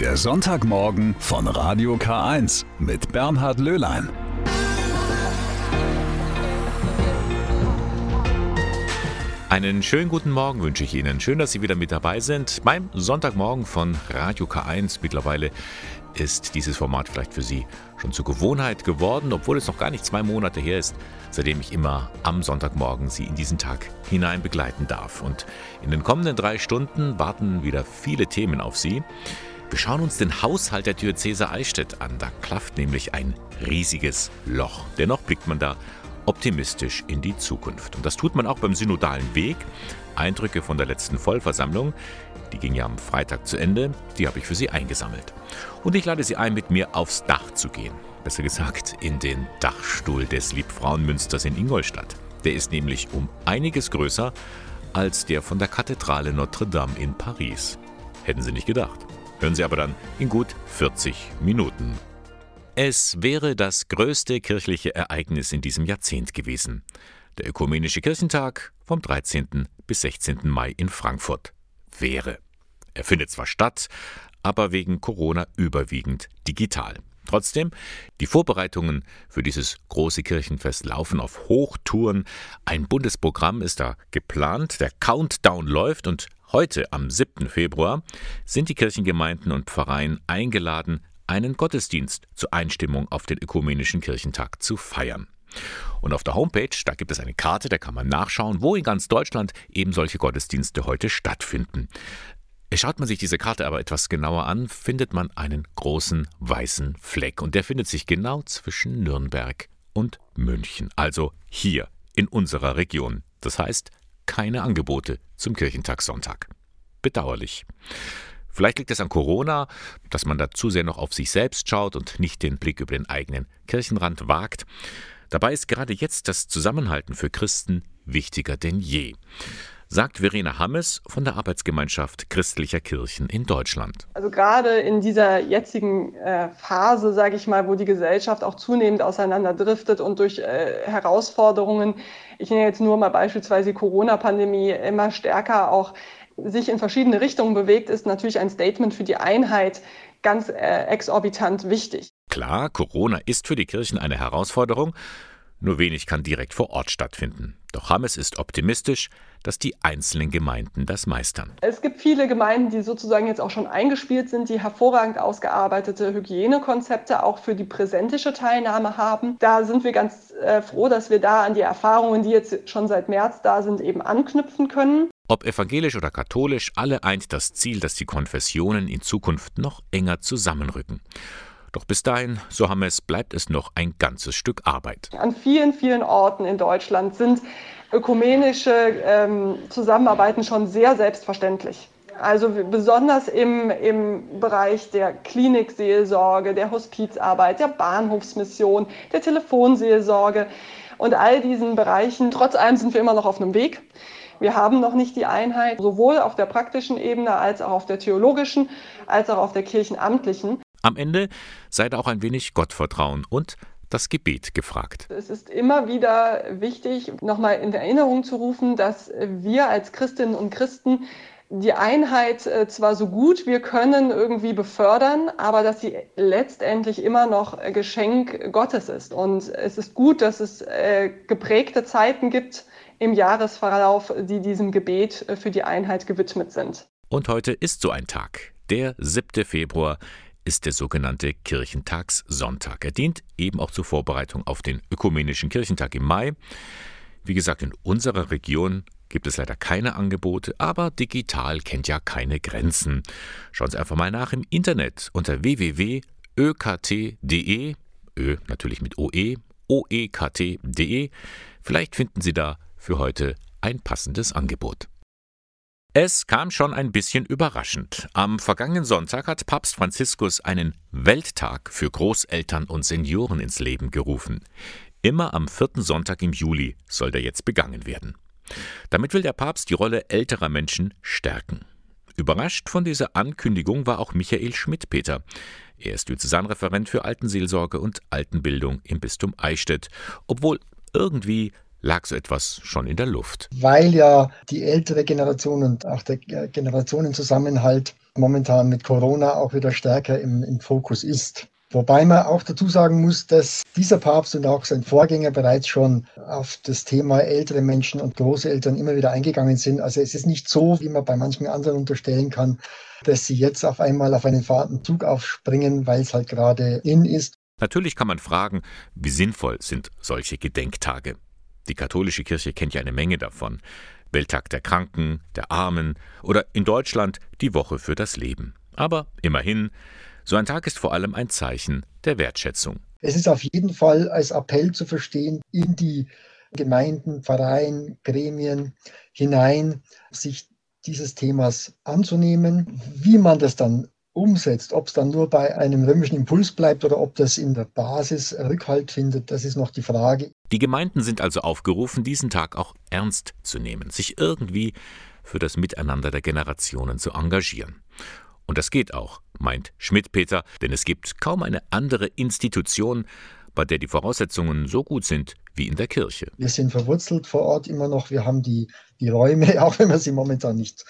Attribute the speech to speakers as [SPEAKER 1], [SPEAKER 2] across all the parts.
[SPEAKER 1] Der Sonntagmorgen von Radio K1 mit Bernhard Löhlein.
[SPEAKER 2] Einen schönen guten Morgen wünsche ich Ihnen. Schön, dass Sie wieder mit dabei sind beim Sonntagmorgen von Radio K1. Mittlerweile ist dieses Format vielleicht für Sie schon zur Gewohnheit geworden, obwohl es noch gar nicht zwei Monate her ist, seitdem ich immer am Sonntagmorgen Sie in diesen Tag hinein begleiten darf. Und in den kommenden drei Stunden warten wieder viele Themen auf Sie. Wir schauen uns den Haushalt der Diözese Eichstätt an. Da klafft nämlich ein riesiges Loch. Dennoch blickt man da optimistisch in die Zukunft. Und das tut man auch beim synodalen Weg. Eindrücke von der letzten Vollversammlung, die ging ja am Freitag zu Ende, die habe ich für Sie eingesammelt. Und ich lade Sie ein, mit mir aufs Dach zu gehen. Besser gesagt, in den Dachstuhl des Liebfrauenmünsters in Ingolstadt. Der ist nämlich um einiges größer als der von der Kathedrale Notre Dame in Paris. Hätten Sie nicht gedacht. Hören Sie aber dann in gut 40 Minuten. Es wäre das größte kirchliche Ereignis in diesem Jahrzehnt gewesen. Der Ökumenische Kirchentag vom 13. bis 16. Mai in Frankfurt. Wäre. Er findet zwar statt, aber wegen Corona überwiegend digital. Trotzdem, die Vorbereitungen für dieses große Kirchenfest laufen auf Hochtouren. Ein Bundesprogramm ist da geplant, der Countdown läuft und heute, am 7. Februar, sind die Kirchengemeinden und Pfarreien eingeladen, einen Gottesdienst zur Einstimmung auf den Ökumenischen Kirchentag zu feiern. Und auf der Homepage, da gibt es eine Karte, da kann man nachschauen, wo in ganz Deutschland eben solche Gottesdienste heute stattfinden. Schaut man sich diese Karte aber etwas genauer an, findet man einen großen weißen Fleck und der findet sich genau zwischen Nürnberg und München, also hier in unserer Region. Das heißt, keine Angebote zum Kirchentagssonntag. Bedauerlich. Vielleicht liegt es an Corona, dass man da zu sehr noch auf sich selbst schaut und nicht den Blick über den eigenen Kirchenrand wagt. Dabei ist gerade jetzt das Zusammenhalten für Christen wichtiger denn je sagt Verena Hammes von der Arbeitsgemeinschaft christlicher Kirchen in Deutschland.
[SPEAKER 3] Also gerade in dieser jetzigen äh, Phase, sage ich mal, wo die Gesellschaft auch zunehmend auseinanderdriftet und durch äh, Herausforderungen, ich nenne jetzt nur mal beispielsweise die Corona-Pandemie, immer stärker auch sich in verschiedene Richtungen bewegt, ist natürlich ein Statement für die Einheit ganz äh, exorbitant wichtig.
[SPEAKER 2] Klar, Corona ist für die Kirchen eine Herausforderung, nur wenig kann direkt vor Ort stattfinden. Doch Hammes ist optimistisch, dass die einzelnen Gemeinden das meistern.
[SPEAKER 3] Es gibt viele Gemeinden, die sozusagen jetzt auch schon eingespielt sind, die hervorragend ausgearbeitete Hygienekonzepte auch für die präsentische Teilnahme haben. Da sind wir ganz äh, froh, dass wir da an die Erfahrungen, die jetzt schon seit März da sind, eben anknüpfen können.
[SPEAKER 2] Ob evangelisch oder katholisch, alle eint das Ziel, dass die Konfessionen in Zukunft noch enger zusammenrücken. Doch bis dahin, so haben es, bleibt es noch ein ganzes Stück Arbeit.
[SPEAKER 3] An vielen, vielen Orten in Deutschland sind ökumenische ähm, Zusammenarbeiten schon sehr selbstverständlich. Also besonders im, im Bereich der Klinikseelsorge, der Hospizarbeit, der Bahnhofsmission, der Telefonseelsorge und all diesen Bereichen. Trotz allem sind wir immer noch auf einem Weg. Wir haben noch nicht die Einheit, sowohl auf der praktischen Ebene als auch auf der theologischen, als auch auf der kirchenamtlichen.
[SPEAKER 2] Am Ende sei da auch ein wenig Gottvertrauen und das Gebet gefragt.
[SPEAKER 3] Es ist immer wieder wichtig, nochmal in Erinnerung zu rufen, dass wir als Christinnen und Christen die Einheit äh, zwar so gut wir können irgendwie befördern, aber dass sie letztendlich immer noch Geschenk Gottes ist. Und es ist gut, dass es äh, geprägte Zeiten gibt, im Jahresverlauf, die diesem Gebet äh, für die Einheit gewidmet sind.
[SPEAKER 2] Und heute ist so ein Tag, der 7. Februar ist der sogenannte Kirchentagssonntag. Er dient eben auch zur Vorbereitung auf den ökumenischen Kirchentag im Mai. Wie gesagt, in unserer Region gibt es leider keine Angebote, aber digital kennt ja keine Grenzen. Schauen Sie einfach mal nach im Internet unter www.ökt.de, Ö natürlich mit OE, oekt.de. Vielleicht finden Sie da für heute ein passendes Angebot. Es kam schon ein bisschen überraschend. Am vergangenen Sonntag hat Papst Franziskus einen Welttag für Großeltern und Senioren ins Leben gerufen. Immer am vierten Sonntag im Juli soll der jetzt begangen werden. Damit will der Papst die Rolle älterer Menschen stärken. Überrascht von dieser Ankündigung war auch Michael Schmidt-Peter. Er ist Diözesanreferent für Altenseelsorge und Altenbildung im Bistum Eichstätt, obwohl irgendwie lag so etwas schon in der Luft.
[SPEAKER 4] Weil ja die ältere Generation und auch der Generationenzusammenhalt momentan mit Corona auch wieder stärker im, im Fokus ist. Wobei man auch dazu sagen muss, dass dieser Papst und auch sein Vorgänger bereits schon auf das Thema ältere Menschen und Großeltern immer wieder eingegangen sind. Also es ist nicht so, wie man bei manchen anderen unterstellen kann, dass sie jetzt auf einmal auf einen fahrenden Zug aufspringen, weil es halt gerade in ist.
[SPEAKER 2] Natürlich kann man fragen, wie sinnvoll sind solche Gedenktage. Die katholische Kirche kennt ja eine Menge davon. Welttag der Kranken, der Armen oder in Deutschland die Woche für das Leben. Aber immerhin, so ein Tag ist vor allem ein Zeichen der Wertschätzung.
[SPEAKER 4] Es ist auf jeden Fall als Appell zu verstehen, in die Gemeinden, Pfarreien, Gremien hinein, sich dieses Themas anzunehmen. Wie man das dann umsetzt, ob es dann nur bei einem römischen Impuls bleibt oder ob das in der Basis Rückhalt findet, das ist noch die Frage.
[SPEAKER 2] Die Gemeinden sind also aufgerufen, diesen Tag auch ernst zu nehmen, sich irgendwie für das Miteinander der Generationen zu engagieren. Und das geht auch, meint Schmidt-Peter, denn es gibt kaum eine andere Institution, bei der die Voraussetzungen so gut sind wie in der Kirche.
[SPEAKER 4] Wir sind verwurzelt vor Ort immer noch. Wir haben die, die Räume, auch wenn wir sie momentan nicht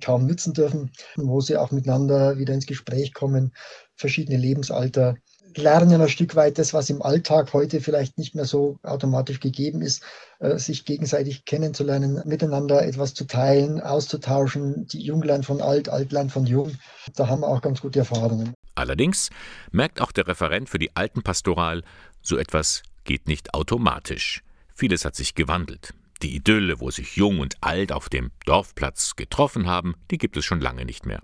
[SPEAKER 4] kaum nützen dürfen, wo sie auch miteinander wieder ins Gespräch kommen, verschiedene Lebensalter lernen ein Stück weit das, was im Alltag heute vielleicht nicht mehr so automatisch gegeben ist, äh, sich gegenseitig kennenzulernen, miteinander etwas zu teilen, auszutauschen, die Junglein von alt, Altlein von jung. Da haben wir auch ganz gute Erfahrungen.
[SPEAKER 2] Allerdings merkt auch der Referent für die Altenpastoral, so etwas geht nicht automatisch. Vieles hat sich gewandelt. Die Idylle, wo sich Jung und Alt auf dem Dorfplatz getroffen haben, die gibt es schon lange nicht mehr.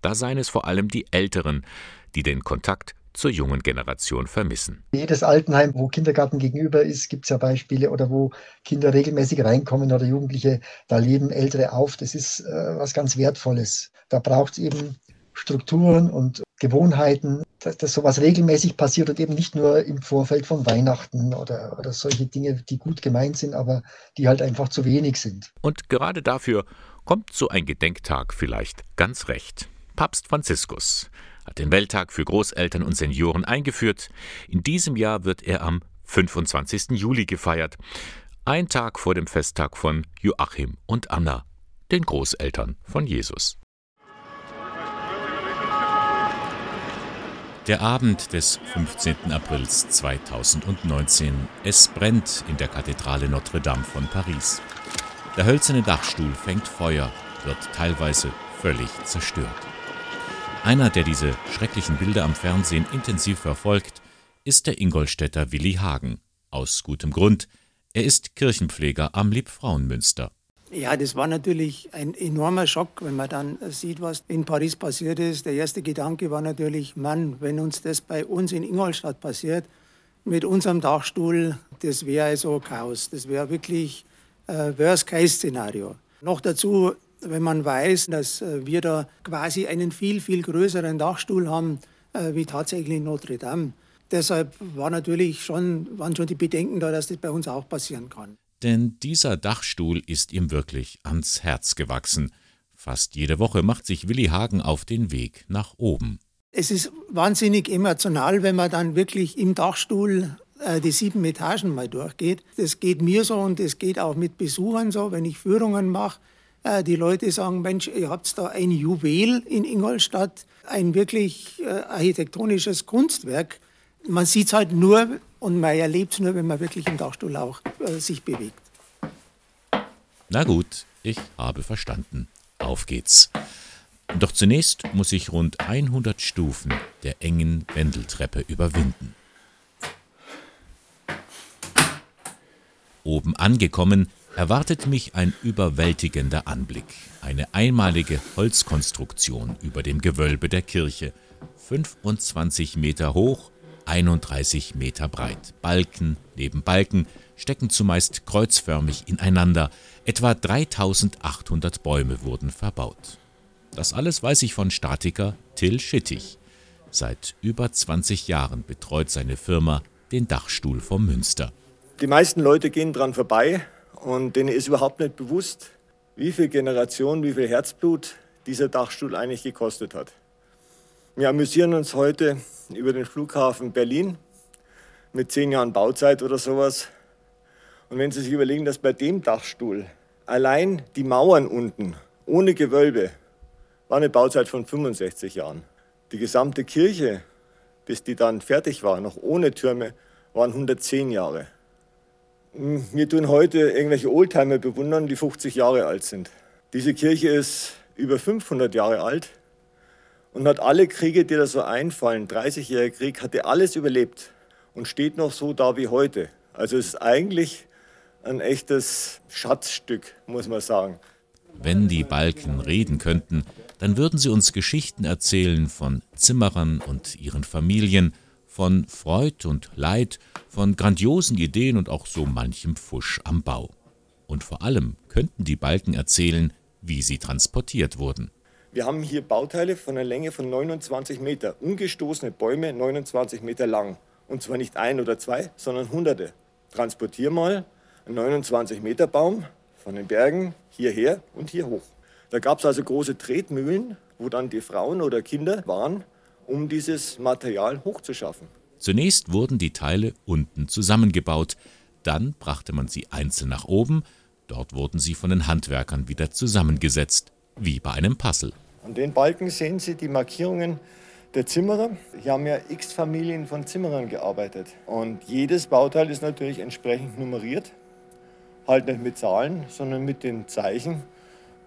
[SPEAKER 2] Da seien es vor allem die Älteren, die den Kontakt zur jungen Generation vermissen.
[SPEAKER 4] Jedes Altenheim, wo Kindergarten gegenüber ist, gibt es ja Beispiele oder wo Kinder regelmäßig reinkommen oder Jugendliche, da leben Ältere auf. Das ist äh, was ganz Wertvolles. Da braucht es eben Strukturen und Gewohnheiten, dass, dass sowas regelmäßig passiert und eben nicht nur im Vorfeld von Weihnachten oder, oder solche Dinge, die gut gemeint sind, aber die halt einfach zu wenig sind.
[SPEAKER 2] Und gerade dafür kommt so ein Gedenktag vielleicht ganz recht. Papst Franziskus hat den Welttag für Großeltern und Senioren eingeführt. In diesem Jahr wird er am 25. Juli gefeiert, ein Tag vor dem Festtag von Joachim und Anna, den Großeltern von Jesus. Der Abend des 15. Aprils 2019. Es brennt in der Kathedrale Notre Dame von Paris. Der hölzerne Dachstuhl fängt Feuer, wird teilweise völlig zerstört. Einer, der diese schrecklichen Bilder am Fernsehen intensiv verfolgt, ist der Ingolstädter Willi Hagen. Aus gutem Grund. Er ist Kirchenpfleger am Liebfrauenmünster.
[SPEAKER 5] Ja, das war natürlich ein enormer Schock, wenn man dann sieht, was in Paris passiert ist. Der erste Gedanke war natürlich, Mann, wenn uns das bei uns in Ingolstadt passiert, mit unserem Dachstuhl, das wäre also Chaos. Das wäre wirklich äh, Worst-Case-Szenario. Noch dazu wenn man weiß, dass äh, wir da quasi einen viel, viel größeren Dachstuhl haben äh, wie tatsächlich in Notre Dame. Deshalb war natürlich schon, waren schon die Bedenken da, dass das bei uns auch passieren kann.
[SPEAKER 2] Denn dieser Dachstuhl ist ihm wirklich ans Herz gewachsen. Fast jede Woche macht sich Willi Hagen auf den Weg nach oben.
[SPEAKER 5] Es ist wahnsinnig emotional, wenn man dann wirklich im Dachstuhl äh, die sieben Etagen mal durchgeht. Das geht mir so und das geht auch mit Besuchern so, wenn ich Führungen mache äh, die Leute sagen, Mensch, ihr habt da ein Juwel in Ingolstadt, ein wirklich äh, architektonisches Kunstwerk. Man sieht es halt nur und man erlebt es nur, wenn man wirklich im Dachstuhl auch äh, sich bewegt.
[SPEAKER 2] Na gut, ich habe verstanden. Auf geht's. Doch zunächst muss ich rund 100 Stufen der engen Wendeltreppe überwinden. Oben angekommen erwartet mich ein überwältigender Anblick. Eine einmalige Holzkonstruktion über dem Gewölbe der Kirche. 25 Meter hoch, 31 Meter breit. Balken neben Balken stecken zumeist kreuzförmig ineinander. Etwa 3800 Bäume wurden verbaut. Das alles weiß ich von Statiker Till Schittig. Seit über 20 Jahren betreut seine Firma den Dachstuhl vom Münster.
[SPEAKER 6] Die meisten Leute gehen dran vorbei, und denen ist überhaupt nicht bewusst, wie viel Generation, wie viel Herzblut dieser Dachstuhl eigentlich gekostet hat. Wir amüsieren uns heute über den Flughafen Berlin mit zehn Jahren Bauzeit oder sowas. Und wenn Sie sich überlegen, dass bei dem Dachstuhl allein die Mauern unten ohne Gewölbe war eine Bauzeit von 65 Jahren. Die gesamte Kirche, bis die dann fertig war, noch ohne Türme, waren 110 Jahre. Wir tun heute irgendwelche Oldtimer bewundern, die 50 Jahre alt sind. Diese Kirche ist über 500 Jahre alt und hat alle Kriege, die da so einfallen, 30-jähriger Krieg, hatte alles überlebt und steht noch so da wie heute. Also es ist eigentlich ein echtes Schatzstück, muss man sagen.
[SPEAKER 2] Wenn die Balken reden könnten, dann würden sie uns Geschichten erzählen von Zimmerern und ihren Familien, von Freud und Leid, von grandiosen Ideen und auch so manchem Fusch am Bau. Und vor allem könnten die Balken erzählen, wie sie transportiert wurden.
[SPEAKER 6] Wir haben hier Bauteile von einer Länge von 29 Meter, umgestoßene Bäume 29 Meter lang. Und zwar nicht ein oder zwei, sondern hunderte. Transportier mal einen 29 Meter Baum von den Bergen hierher und hier hoch. Da gab es also große Tretmühlen, wo dann die Frauen oder Kinder waren, um dieses Material hochzuschaffen.
[SPEAKER 2] Zunächst wurden die Teile unten zusammengebaut, dann brachte man sie einzeln nach oben, dort wurden sie von den Handwerkern wieder zusammengesetzt, wie bei einem Puzzle.
[SPEAKER 6] An den Balken sehen Sie die Markierungen der Zimmerer. Hier haben ja x Familien von Zimmerern gearbeitet. Und jedes Bauteil ist natürlich entsprechend nummeriert. Halt nicht mit Zahlen, sondern mit den Zeichen,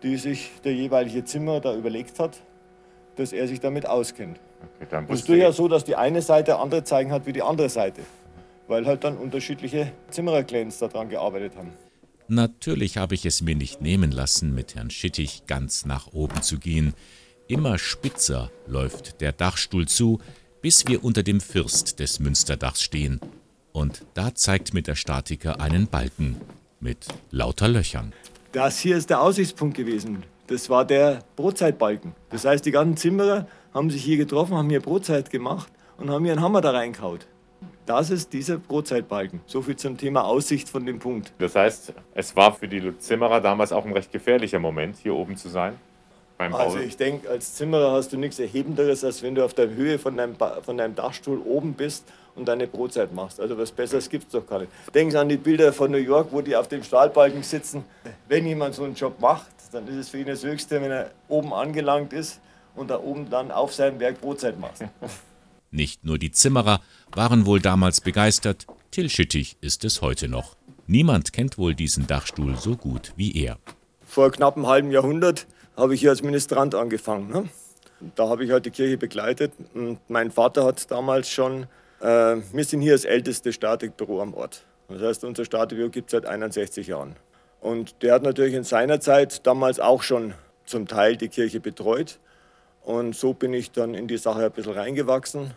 [SPEAKER 6] die sich der jeweilige Zimmerer da überlegt hat, dass er sich damit auskennt. Okay, es ist durchaus so, dass die eine Seite andere Zeichen hat wie die andere Seite, weil halt dann unterschiedliche Zimmererclans daran gearbeitet haben.
[SPEAKER 2] Natürlich habe ich es mir nicht nehmen lassen, mit Herrn Schittig ganz nach oben zu gehen. Immer spitzer läuft der Dachstuhl zu, bis wir unter dem First des Münsterdachs stehen. Und da zeigt mir der Statiker einen Balken mit lauter Löchern.
[SPEAKER 6] Das hier ist der Aussichtspunkt gewesen. Das war der Brotzeitbalken. Das heißt, die ganzen Zimmerer haben sich hier getroffen, haben hier Brotzeit gemacht und haben hier einen Hammer da reingehaut. Das ist dieser Brotzeitbalken. So viel zum Thema Aussicht von dem Punkt.
[SPEAKER 7] Das heißt, es war für die Zimmerer damals auch ein recht gefährlicher Moment, hier oben zu sein?
[SPEAKER 6] beim Also ich denke, als Zimmerer hast du nichts Erhebenderes, als wenn du auf der Höhe von deinem, von deinem Dachstuhl oben bist und deine Brotzeit machst. Also was Besseres gibt es doch gar nicht. Denken an die Bilder von New York, wo die auf dem Stahlbalken sitzen. Wenn jemand so einen Job macht, dann ist es für ihn das Höchste, wenn er oben angelangt ist und da oben dann auf seinem Werk Brotzeit macht.
[SPEAKER 2] Nicht nur die Zimmerer waren wohl damals begeistert, Till Schittig ist es heute noch. Niemand kennt wohl diesen Dachstuhl so gut wie er.
[SPEAKER 6] Vor knapp einem halben Jahrhundert habe ich hier als Ministrant angefangen. Ne? Da habe ich halt die Kirche begleitet. Und mein Vater hat damals schon, äh, wir sind hier das älteste Statikbüro am Ort. Das heißt, unser Statikbüro gibt es seit 61 Jahren. Und der hat natürlich in seiner Zeit damals auch schon zum Teil die Kirche betreut. Und so bin ich dann in die Sache ein bisschen reingewachsen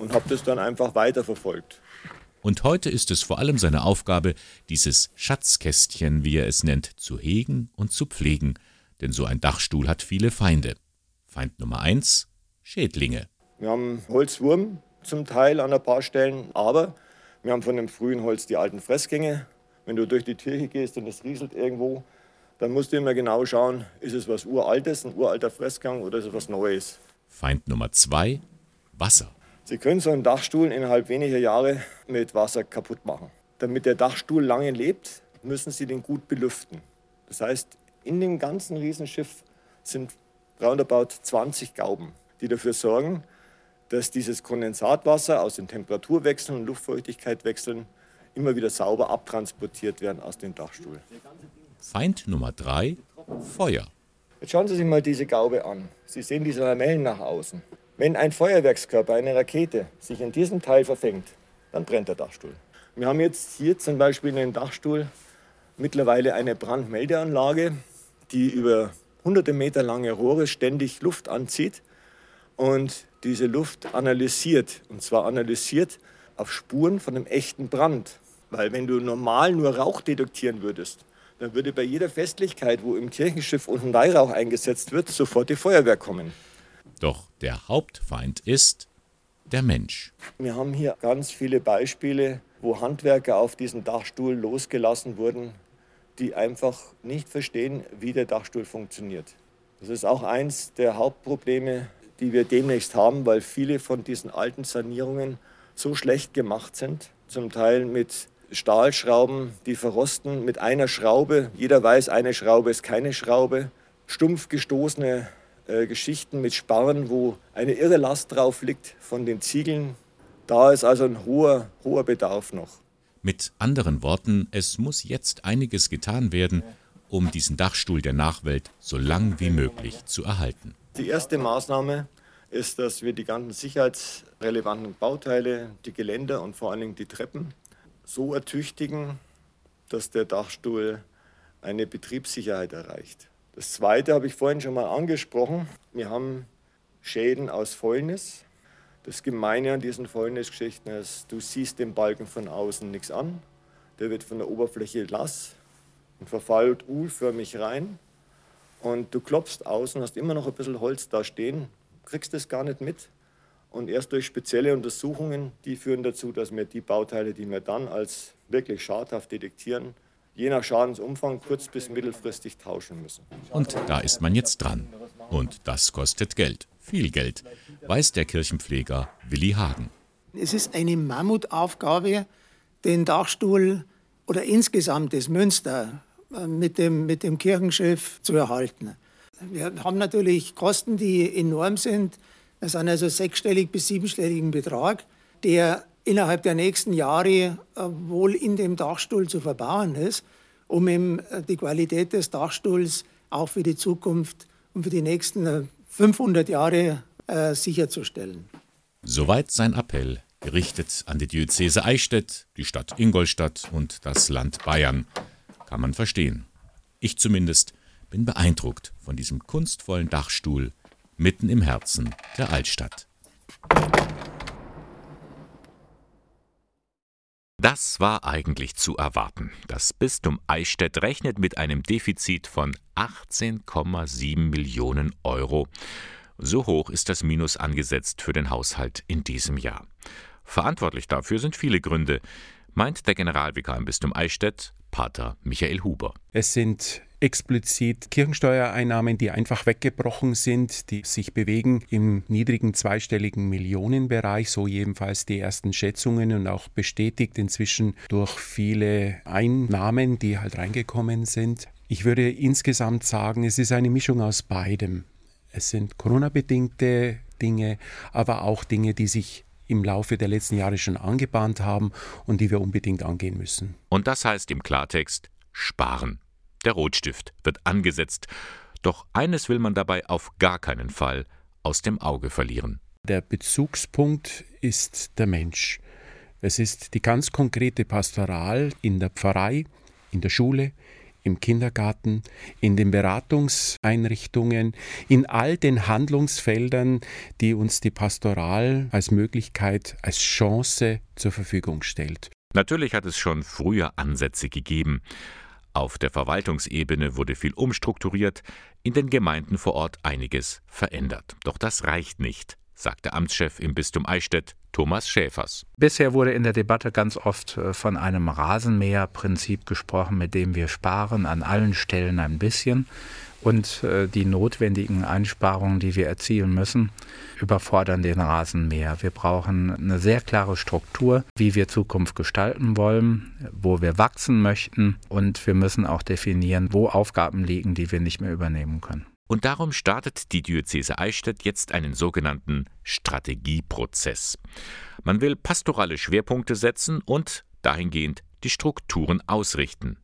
[SPEAKER 6] und habe das dann einfach weiterverfolgt.
[SPEAKER 2] Und heute ist es vor allem seine Aufgabe, dieses Schatzkästchen, wie er es nennt, zu hegen und zu pflegen – denn so ein Dachstuhl hat viele Feinde. Feind Nummer eins: Schädlinge.
[SPEAKER 6] Wir haben Holzwurm zum Teil an ein paar Stellen, aber wir haben von dem frühen Holz die alten Fressgänge. Wenn du durch die Kirche gehst und es rieselt irgendwo, dann musst du immer genau schauen, ist es was Uraltes, ein uralter Fressgang oder ist es was Neues.
[SPEAKER 2] Feind Nummer zwei: Wasser.
[SPEAKER 6] Sie können so einen Dachstuhl innerhalb weniger Jahre mit Wasser kaputt machen. Damit der Dachstuhl lange lebt, müssen Sie den gut belüften. Das heißt, in dem ganzen Riesenschiff sind roundabout 20 Gauben, die dafür sorgen, dass dieses Kondensatwasser aus den Temperaturwechseln und Luftfeuchtigkeitwechseln immer wieder sauber abtransportiert werden aus dem Dachstuhl.
[SPEAKER 2] Feind Nummer 3, Feuer.
[SPEAKER 6] Jetzt schauen Sie sich mal diese Gaube an. Sie sehen diese Lamellen nach außen. Wenn ein Feuerwerkskörper, eine Rakete, sich in diesem Teil verfängt, dann brennt der Dachstuhl. Wir haben jetzt hier zum Beispiel in den Dachstuhl mittlerweile eine Brandmeldeanlage die über hunderte Meter lange Rohre ständig Luft anzieht und diese Luft analysiert. Und zwar analysiert auf Spuren von einem echten Brand. Weil wenn du normal nur Rauch detektieren würdest, dann würde bei jeder Festlichkeit, wo im Kirchenschiff unten Weihrauch eingesetzt wird, sofort die Feuerwehr kommen.
[SPEAKER 2] Doch der Hauptfeind ist der Mensch.
[SPEAKER 6] Wir haben hier ganz viele Beispiele, wo Handwerker auf diesen Dachstuhl losgelassen wurden, die einfach nicht verstehen, wie der Dachstuhl funktioniert. Das ist auch eins der Hauptprobleme, die wir demnächst haben, weil viele von diesen alten Sanierungen so schlecht gemacht sind, zum Teil mit Stahlschrauben, die verrosten mit einer Schraube. Jeder weiß, eine Schraube ist keine Schraube. Stumpf gestoßene äh, Geschichten mit Sparren, wo eine irre Last drauf liegt von den Ziegeln. Da ist also ein hoher, hoher Bedarf noch.
[SPEAKER 2] Mit anderen Worten, es muss jetzt einiges getan werden, um diesen Dachstuhl der Nachwelt so lang wie möglich zu erhalten.
[SPEAKER 6] Die erste Maßnahme ist, dass wir die ganzen sicherheitsrelevanten Bauteile, die Geländer und vor allen Dingen die Treppen so ertüchtigen, dass der Dachstuhl eine Betriebssicherheit erreicht. Das zweite habe ich vorhin schon mal angesprochen. Wir haben Schäden aus Fäulnis. Das Gemeine an diesen Fäulnisgeschichten ist, du siehst den Balken von außen nichts an. Der wird von der Oberfläche lass und verfallt U-förmig rein. Und du klopfst außen, hast immer noch ein bisschen Holz da stehen, kriegst es gar nicht mit. Und erst durch spezielle Untersuchungen, die führen dazu, dass wir die Bauteile, die wir dann als wirklich schadhaft detektieren, je nach Schadensumfang kurz- bis mittelfristig tauschen müssen.
[SPEAKER 2] Und da ist man jetzt dran. Und das kostet Geld. Viel Geld, weiß der Kirchenpfleger Willi Hagen.
[SPEAKER 5] Es ist eine Mammutaufgabe, den Dachstuhl oder insgesamt das Münster äh, mit dem, mit dem Kirchenschiff zu erhalten. Wir haben natürlich Kosten, die enorm sind. Das sind also sechsstellig bis siebenstelligen Betrag, der innerhalb der nächsten Jahre äh, wohl in dem Dachstuhl zu verbauen ist, um eben äh, die Qualität des Dachstuhls auch für die Zukunft und für die nächsten 500 Jahre äh, sicherzustellen.
[SPEAKER 2] Soweit sein Appell, gerichtet an die Diözese Eichstätt, die Stadt Ingolstadt und das Land Bayern. Kann man verstehen. Ich zumindest bin beeindruckt von diesem kunstvollen Dachstuhl mitten im Herzen der Altstadt. Das war eigentlich zu erwarten. Das Bistum Eichstätt rechnet mit einem Defizit von 18,7 Millionen Euro. So hoch ist das Minus angesetzt für den Haushalt in diesem Jahr. Verantwortlich dafür sind viele Gründe, meint der Generalvikar im Bistum Eichstätt, Pater Michael Huber.
[SPEAKER 8] Es sind explizit Kirchensteuereinnahmen, die einfach weggebrochen sind, die sich bewegen im niedrigen zweistelligen Millionenbereich, so jedenfalls die ersten Schätzungen und auch bestätigt inzwischen durch viele Einnahmen, die halt reingekommen sind. Ich würde insgesamt sagen, es ist eine Mischung aus beidem. Es sind Corona-bedingte Dinge, aber auch Dinge, die sich im Laufe der letzten Jahre schon angebahnt haben und die wir unbedingt angehen müssen.
[SPEAKER 2] Und das heißt im Klartext sparen. Der Rotstift wird angesetzt, doch eines will man dabei auf gar keinen Fall aus dem Auge verlieren.
[SPEAKER 8] Der Bezugspunkt ist der Mensch. Es ist die ganz konkrete Pastoral in der Pfarrei, in der Schule, im Kindergarten, in den Beratungseinrichtungen, in all den Handlungsfeldern, die uns die Pastoral als Möglichkeit, als Chance zur Verfügung stellt.
[SPEAKER 2] Natürlich hat es schon früher Ansätze gegeben. Auf der Verwaltungsebene wurde viel umstrukturiert, in den Gemeinden vor Ort einiges verändert. Doch das reicht nicht sagt der Amtschef im Bistum Eichstätt, Thomas Schäfers.
[SPEAKER 9] Bisher wurde in der Debatte ganz oft äh, von einem Rasenmäherprinzip gesprochen, mit dem wir sparen an allen Stellen ein bisschen und äh, die notwendigen Einsparungen, die wir erzielen müssen, überfordern den Rasenmäher. Wir brauchen eine sehr klare Struktur, wie wir Zukunft gestalten wollen, wo wir wachsen möchten und wir müssen auch definieren, wo Aufgaben liegen, die wir nicht mehr übernehmen können.
[SPEAKER 2] Und darum startet die Diözese Eichstätt jetzt einen sogenannten Strategieprozess. Man will pastorale Schwerpunkte setzen und dahingehend die Strukturen ausrichten.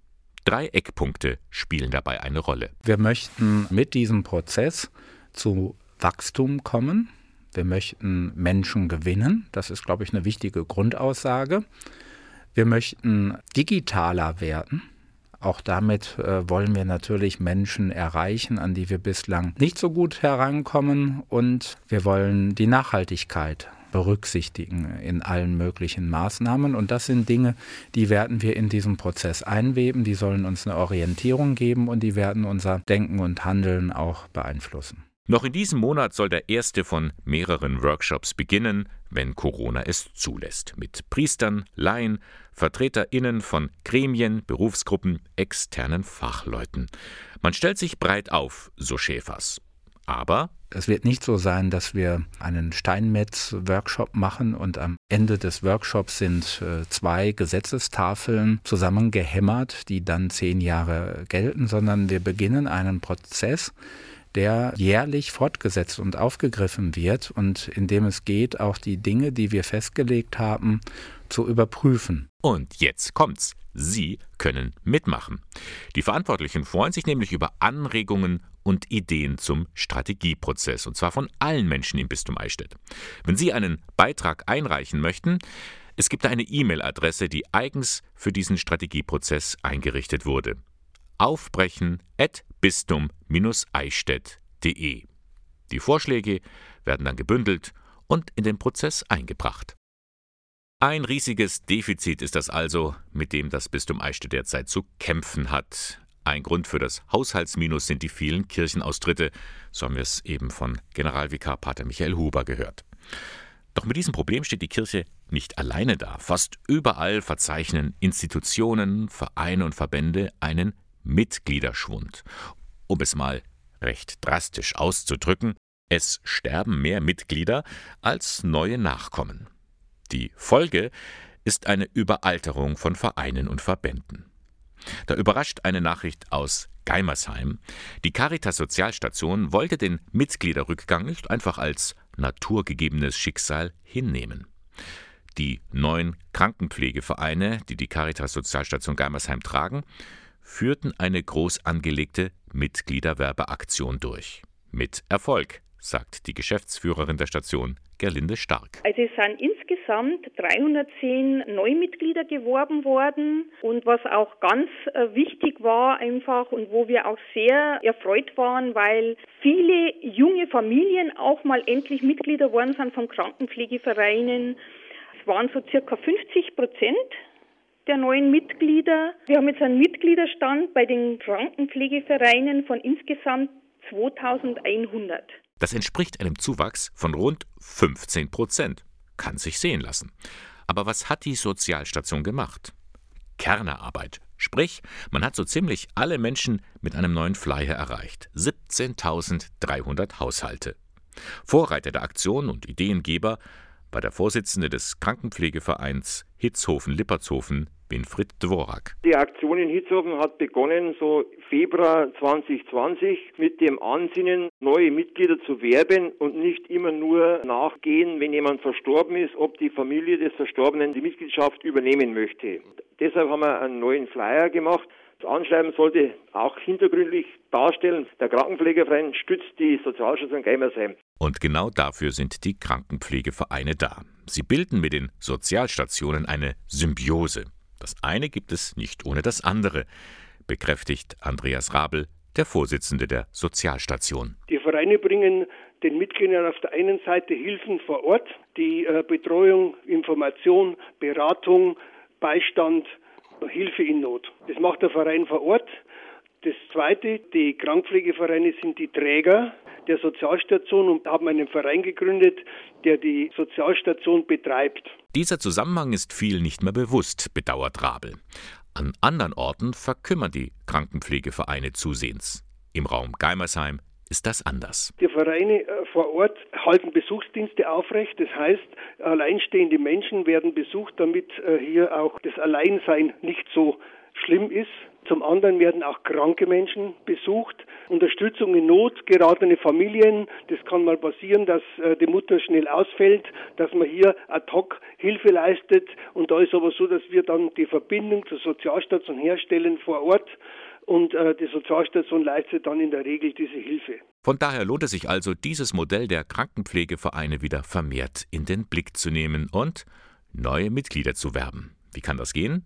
[SPEAKER 2] Drei Eckpunkte spielen dabei eine Rolle.
[SPEAKER 9] Wir möchten mit diesem Prozess zu Wachstum kommen. Wir möchten Menschen gewinnen. Das ist, glaube ich, eine wichtige Grundaussage. Wir möchten digitaler werden. Auch damit äh, wollen wir natürlich Menschen erreichen, an die wir bislang nicht so gut herankommen. Und wir wollen die Nachhaltigkeit berücksichtigen in allen möglichen Maßnahmen. Und das sind Dinge, die werden wir in diesem Prozess einweben, die sollen uns eine Orientierung geben und die werden unser Denken und Handeln auch beeinflussen.
[SPEAKER 2] Noch in diesem Monat soll der erste von mehreren Workshops beginnen, wenn Corona es zulässt, mit Priestern, Laien, VertreterInnen von Gremien, Berufsgruppen, externen Fachleuten. Man stellt sich breit auf, so Schäfers. Aber
[SPEAKER 9] Es wird nicht so sein, dass wir einen Steinmetz-Workshop machen und am Ende des Workshops sind äh, zwei Gesetzestafeln zusammengehämmert, die dann zehn Jahre gelten, sondern wir beginnen einen Prozess, der jährlich fortgesetzt und aufgegriffen wird und in dem es geht, auch die Dinge, die wir festgelegt haben, zu überprüfen.
[SPEAKER 2] Und jetzt kommt's. Sie können mitmachen. Die Verantwortlichen freuen sich nämlich über Anregungen und Ideen zum Strategieprozess, und zwar von allen Menschen im Bistum Eichstätt. Wenn Sie einen Beitrag einreichen möchten, es gibt eine E-Mail-Adresse, die eigens für diesen Strategieprozess eingerichtet wurde. Aufbrechen at bistum-eichstätt.de. Die Vorschläge werden dann gebündelt und in den Prozess eingebracht. Ein riesiges Defizit ist das also, mit dem das Bistum Eichstätt derzeit zu kämpfen hat. Ein Grund für das Haushaltsminus sind die vielen Kirchenaustritte, so haben wir es eben von Generalvikar Pater Michael Huber gehört. Doch mit diesem Problem steht die Kirche nicht alleine da. Fast überall verzeichnen Institutionen, Vereine und Verbände einen Mitgliederschwund. Um es mal recht drastisch auszudrücken, es sterben mehr Mitglieder als neue Nachkommen. Die Folge ist eine Überalterung von Vereinen und Verbänden. Da überrascht eine Nachricht aus Geimersheim. Die Caritas Sozialstation wollte den Mitgliederrückgang nicht einfach als naturgegebenes Schicksal hinnehmen. Die neun Krankenpflegevereine, die die Caritas Sozialstation Geimersheim tragen, führten eine groß angelegte Mitgliederwerbeaktion durch. Mit Erfolg, sagt die Geschäftsführerin der Station, Gerlinde Stark.
[SPEAKER 10] Also es sind insgesamt 310 Neumitglieder geworben worden und was auch ganz äh, wichtig war einfach und wo wir auch sehr erfreut waren, weil viele junge Familien auch mal endlich Mitglieder geworden sind von Krankenpflegevereinen. Es waren so circa 50 Prozent der neuen Mitglieder. Wir haben jetzt einen Mitgliederstand bei den Krankenpflegevereinen von insgesamt 2100.
[SPEAKER 2] Das entspricht einem Zuwachs von rund 15 Prozent. Kann sich sehen lassen. Aber was hat die Sozialstation gemacht? Kernerarbeit. Sprich, man hat so ziemlich alle Menschen mit einem neuen Flyer erreicht. 17.300 Haushalte. Vorreiter der Aktion und Ideengeber war der Vorsitzende des Krankenpflegevereins Hitzhofen-Lippertshofen, Winfried Dvorak.
[SPEAKER 11] Die Aktion in Hitzhofen hat begonnen so Februar 2020 mit dem Ansinnen, neue Mitglieder zu werben und nicht immer nur nachgehen, wenn jemand verstorben ist, ob die Familie des Verstorbenen die Mitgliedschaft übernehmen möchte. Deshalb haben wir einen neuen Flyer gemacht. Das Anschreiben sollte auch hintergründlich darstellen, der Krankenpflegeverein stützt die Sozialstation Geimersheim.
[SPEAKER 2] Und genau dafür sind die Krankenpflegevereine da. Sie bilden mit den Sozialstationen eine Symbiose. Das eine gibt es nicht ohne das andere, bekräftigt Andreas Rabel, der Vorsitzende der Sozialstation.
[SPEAKER 12] Die Vereine bringen den Mitgliedern auf der einen Seite Hilfen vor Ort, die äh, Betreuung, Information, Beratung, Beistand, Hilfe in Not. Das macht der Verein vor Ort. Das Zweite, die Krankpflegevereine sind die Träger der Sozialstation und haben einen Verein gegründet, der die Sozialstation betreibt.
[SPEAKER 2] Dieser Zusammenhang ist viel nicht mehr bewusst, bedauert Rabel. An anderen Orten verkümmern die Krankenpflegevereine zusehends. Im Raum Geimersheim ist das anders.
[SPEAKER 12] Die Vereine äh, vor Ort halten Besuchsdienste aufrecht. Das heißt, alleinstehende Menschen werden besucht, damit äh, hier auch das Alleinsein nicht so schlimm ist. Zum anderen werden auch kranke Menschen besucht, Unterstützung in Not, geratene Familien. Das kann mal passieren, dass äh, die Mutter schnell ausfällt, dass man hier ad hoc Hilfe leistet. Und da ist aber so, dass wir dann die Verbindung zur Sozialstation herstellen vor Ort und äh, die Sozialstation leistet dann in der Regel diese Hilfe.
[SPEAKER 2] Von daher lohnt es sich also, dieses Modell der Krankenpflegevereine wieder vermehrt in den Blick zu nehmen und neue Mitglieder zu werben. Wie kann das gehen?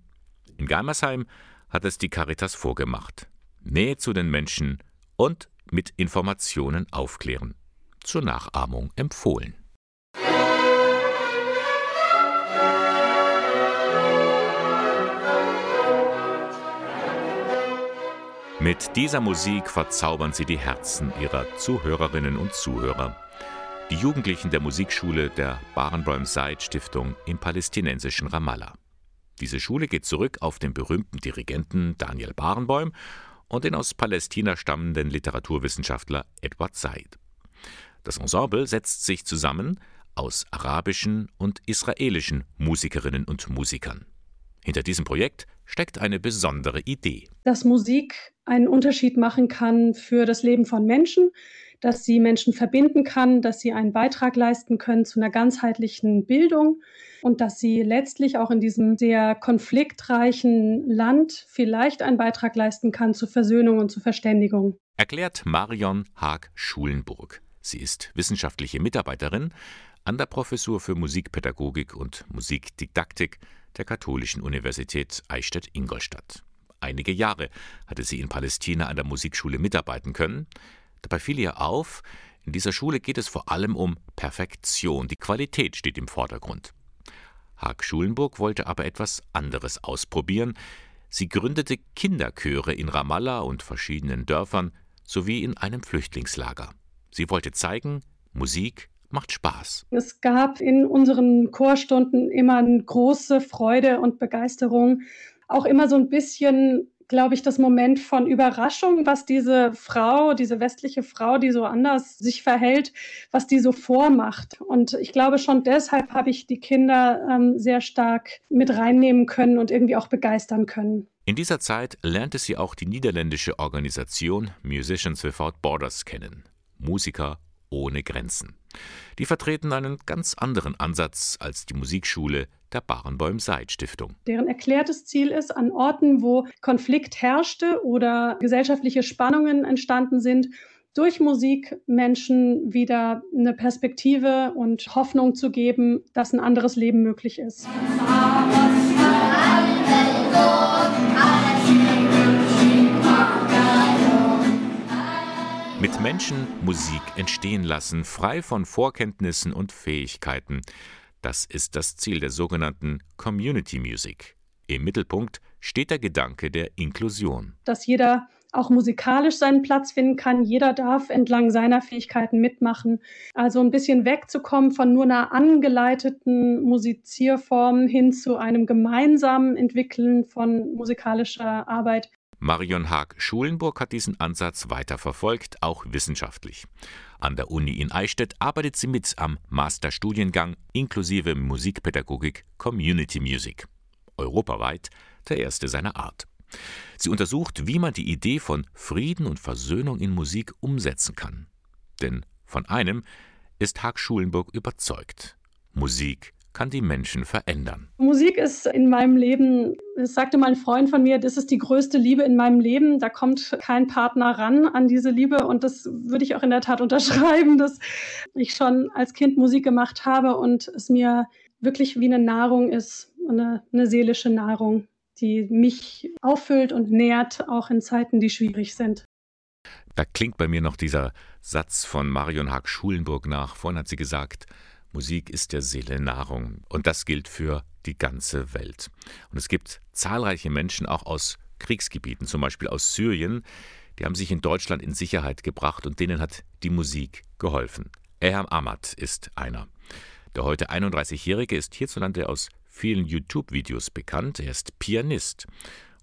[SPEAKER 2] In Geimersheim hat es die Caritas vorgemacht. Nähe zu den Menschen und mit Informationen aufklären. Zur Nachahmung empfohlen. Mit dieser Musik verzaubern sie die Herzen ihrer Zuhörerinnen und Zuhörer. Die Jugendlichen der Musikschule der Barenbäum Seid Stiftung im palästinensischen Ramallah. Diese Schule geht zurück auf den berühmten Dirigenten Daniel Barenboim und den aus Palästina stammenden Literaturwissenschaftler Edward Said. Das Ensemble setzt sich zusammen aus arabischen und israelischen Musikerinnen und Musikern. Hinter diesem Projekt steckt eine besondere Idee.
[SPEAKER 13] Dass Musik einen Unterschied machen kann für das Leben von Menschen, dass sie Menschen verbinden kann, dass sie einen Beitrag leisten können zu einer ganzheitlichen Bildung und dass sie letztlich auch in diesem sehr konfliktreichen Land vielleicht einen Beitrag leisten kann zur Versöhnung und zur Verständigung.
[SPEAKER 2] Erklärt Marion Haag-Schulenburg. Sie ist wissenschaftliche Mitarbeiterin an der Professur für Musikpädagogik und Musikdidaktik der Katholischen Universität Eichstätt-Ingolstadt. Einige Jahre hatte sie in Palästina an der Musikschule mitarbeiten können. Dabei fiel ihr auf, in dieser Schule geht es vor allem um Perfektion. Die Qualität steht im Vordergrund. Haag Schulenburg wollte aber etwas anderes ausprobieren. Sie gründete Kinderchöre in Ramallah und verschiedenen Dörfern sowie in einem Flüchtlingslager. Sie wollte zeigen, Musik macht Spaß.
[SPEAKER 13] Es gab in unseren Chorstunden immer eine große Freude und Begeisterung, auch immer so ein bisschen glaube ich, das Moment von Überraschung, was diese Frau, diese westliche Frau, die so anders sich verhält, was die so vormacht. Und ich glaube, schon deshalb habe ich die Kinder ähm, sehr stark mit reinnehmen können und irgendwie auch begeistern können.
[SPEAKER 2] In dieser Zeit lernte sie auch die niederländische Organisation Musicians Without Borders kennen. Musiker ohne Grenzen. Die vertreten einen ganz anderen Ansatz als die Musikschule der Barenbäum-Seid-Stiftung.
[SPEAKER 13] Deren erklärtes Ziel ist, an Orten, wo Konflikt herrschte oder gesellschaftliche Spannungen entstanden sind, durch Musik Menschen wieder eine Perspektive und Hoffnung zu geben, dass ein anderes Leben möglich ist.
[SPEAKER 2] Mit Menschen Musik entstehen lassen, frei von Vorkenntnissen und Fähigkeiten. Das ist das Ziel der sogenannten Community Music. Im Mittelpunkt steht der Gedanke der Inklusion.
[SPEAKER 13] Dass jeder auch musikalisch seinen Platz finden kann. Jeder darf entlang seiner Fähigkeiten mitmachen. Also ein bisschen wegzukommen von nur einer angeleiteten Musizierform hin zu einem gemeinsamen Entwickeln von musikalischer Arbeit.
[SPEAKER 2] Marion Haag-Schulenburg hat diesen Ansatz weiterverfolgt, auch wissenschaftlich. An der Uni in Eichstätt arbeitet sie mit am Masterstudiengang inklusive Musikpädagogik Community Music. Europaweit der erste seiner Art. Sie untersucht, wie man die Idee von Frieden und Versöhnung in Musik umsetzen kann. Denn von einem ist Haag-Schulenburg überzeugt. Musik kann die Menschen verändern.
[SPEAKER 13] Musik ist in meinem Leben, das sagte mal ein Freund von mir, das ist die größte Liebe in meinem Leben. Da kommt kein Partner ran an diese Liebe und das würde ich auch in der Tat unterschreiben, dass ich schon als Kind Musik gemacht habe und es mir wirklich wie eine Nahrung ist, eine, eine seelische Nahrung, die mich auffüllt und nährt, auch in Zeiten, die schwierig sind.
[SPEAKER 2] Da klingt bei mir noch dieser Satz von Marion Haag-Schulenburg nach. Vorhin hat sie gesagt, Musik ist der Seele Nahrung. Und das gilt für die ganze Welt. Und es gibt zahlreiche Menschen auch aus Kriegsgebieten, zum Beispiel aus Syrien, die haben sich in Deutschland in Sicherheit gebracht und denen hat die Musik geholfen. Erham Ahmad ist einer. Der heute 31-Jährige ist hierzulande aus vielen YouTube-Videos bekannt. Er ist Pianist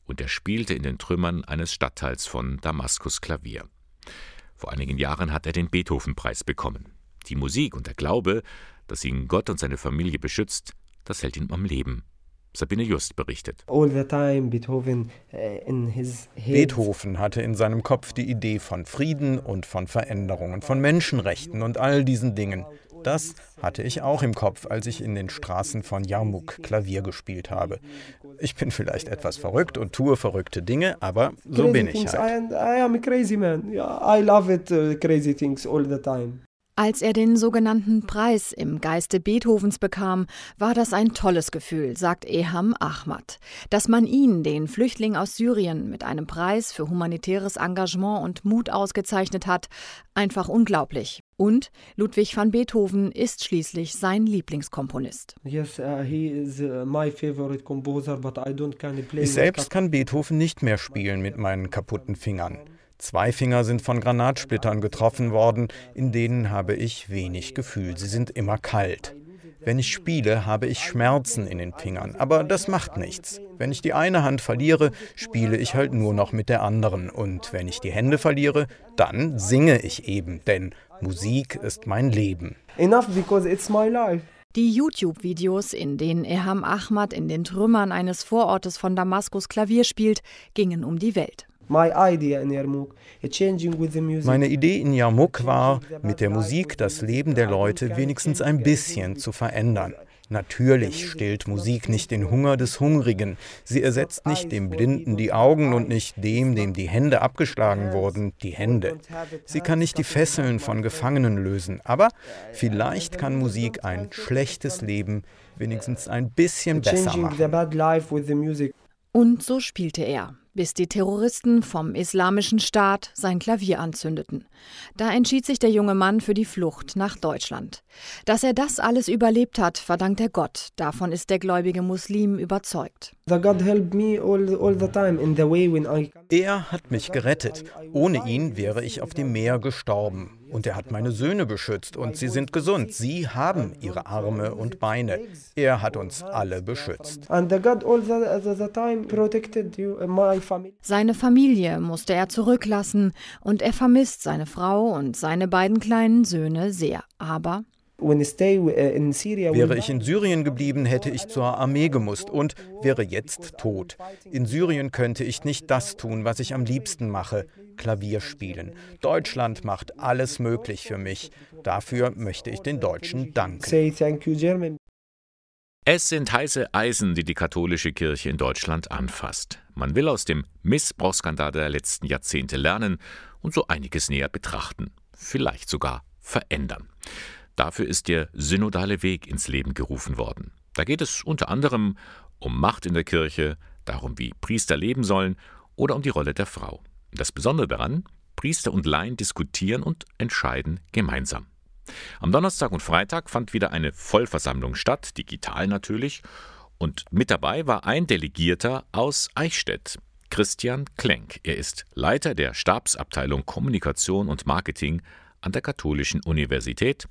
[SPEAKER 2] und er spielte in den Trümmern eines Stadtteils von Damaskus Klavier. Vor einigen Jahren hat er den Beethoven-Preis bekommen. Die Musik und der Glaube dass ihn Gott und seine Familie beschützt, das hält ihn am Leben. Sabine Just berichtet.
[SPEAKER 14] Beethoven
[SPEAKER 15] hatte in seinem Kopf die Idee von Frieden und von Veränderungen, von Menschenrechten und all diesen Dingen. Das hatte ich auch im Kopf, als ich in den Straßen von Yarmouk Klavier gespielt habe. Ich bin vielleicht etwas verrückt und tue verrückte Dinge, aber so bin ich halt. I am a crazy man. I love it, uh, crazy things
[SPEAKER 16] all the time. Als er den sogenannten Preis im Geiste Beethovens bekam, war das ein tolles Gefühl, sagt Eham Ahmad. Dass man ihn, den Flüchtling aus Syrien, mit einem Preis für humanitäres Engagement und Mut ausgezeichnet hat, einfach unglaublich. Und Ludwig van Beethoven ist schließlich sein Lieblingskomponist. Uh,
[SPEAKER 15] uh, ich selbst kann Beethoven nicht mehr spielen mit meinen kaputten Fingern. Zwei Finger sind von Granatsplittern getroffen worden, in denen habe ich wenig Gefühl, sie sind immer kalt. Wenn ich spiele, habe ich Schmerzen in den Fingern, aber das macht nichts. Wenn ich die eine Hand verliere, spiele ich halt nur noch mit der anderen, und wenn ich die Hände verliere, dann singe ich eben, denn Musik ist mein Leben.
[SPEAKER 14] Enough because it's my life.
[SPEAKER 16] Die YouTube-Videos, in denen Eham Ahmad in den Trümmern eines Vorortes von Damaskus Klavier spielt, gingen um die Welt.
[SPEAKER 15] Meine Idee in Yarmouk war, mit der Musik das Leben der Leute wenigstens ein bisschen zu verändern. Natürlich stillt Musik nicht den Hunger des Hungrigen. Sie ersetzt nicht dem Blinden die Augen und nicht dem, dem die Hände abgeschlagen wurden, die Hände. Sie kann nicht die Fesseln von Gefangenen lösen. Aber vielleicht kann Musik ein schlechtes Leben wenigstens ein bisschen besser machen.
[SPEAKER 16] Und so spielte er bis die Terroristen vom Islamischen Staat sein Klavier anzündeten. Da entschied sich der junge Mann für die Flucht nach Deutschland. Dass er das alles überlebt hat, verdankt er Gott. Davon ist der gläubige Muslim überzeugt.
[SPEAKER 15] Er hat mich gerettet. Ohne ihn wäre ich auf dem Meer gestorben. Und er hat meine Söhne beschützt und sie sind gesund. Sie haben ihre Arme und Beine. Er hat uns alle beschützt.
[SPEAKER 16] Seine Familie musste er zurücklassen und er vermisst seine Frau und seine beiden kleinen Söhne sehr. Aber
[SPEAKER 15] Uh, wäre ich in Syrien geblieben, hätte ich zur Armee gemusst und wäre jetzt tot. In Syrien könnte ich nicht das tun, was ich am liebsten mache, Klavier spielen. Deutschland macht alles möglich für mich. Dafür möchte ich den Deutschen danken.
[SPEAKER 2] Es sind heiße Eisen, die die katholische Kirche in Deutschland anfasst. Man will aus dem Missbrauchsskandal der letzten Jahrzehnte lernen und so einiges näher betrachten, vielleicht sogar verändern. Dafür ist der synodale Weg ins Leben gerufen worden. Da geht es unter anderem um Macht in der Kirche, darum, wie Priester leben sollen oder um die Rolle der Frau. Das Besondere daran, Priester und Laien diskutieren und entscheiden gemeinsam. Am Donnerstag und Freitag fand wieder eine Vollversammlung statt, digital natürlich, und mit dabei war ein Delegierter aus Eichstätt, Christian Klenk. Er ist Leiter der Stabsabteilung Kommunikation und Marketing an der Katholischen Universität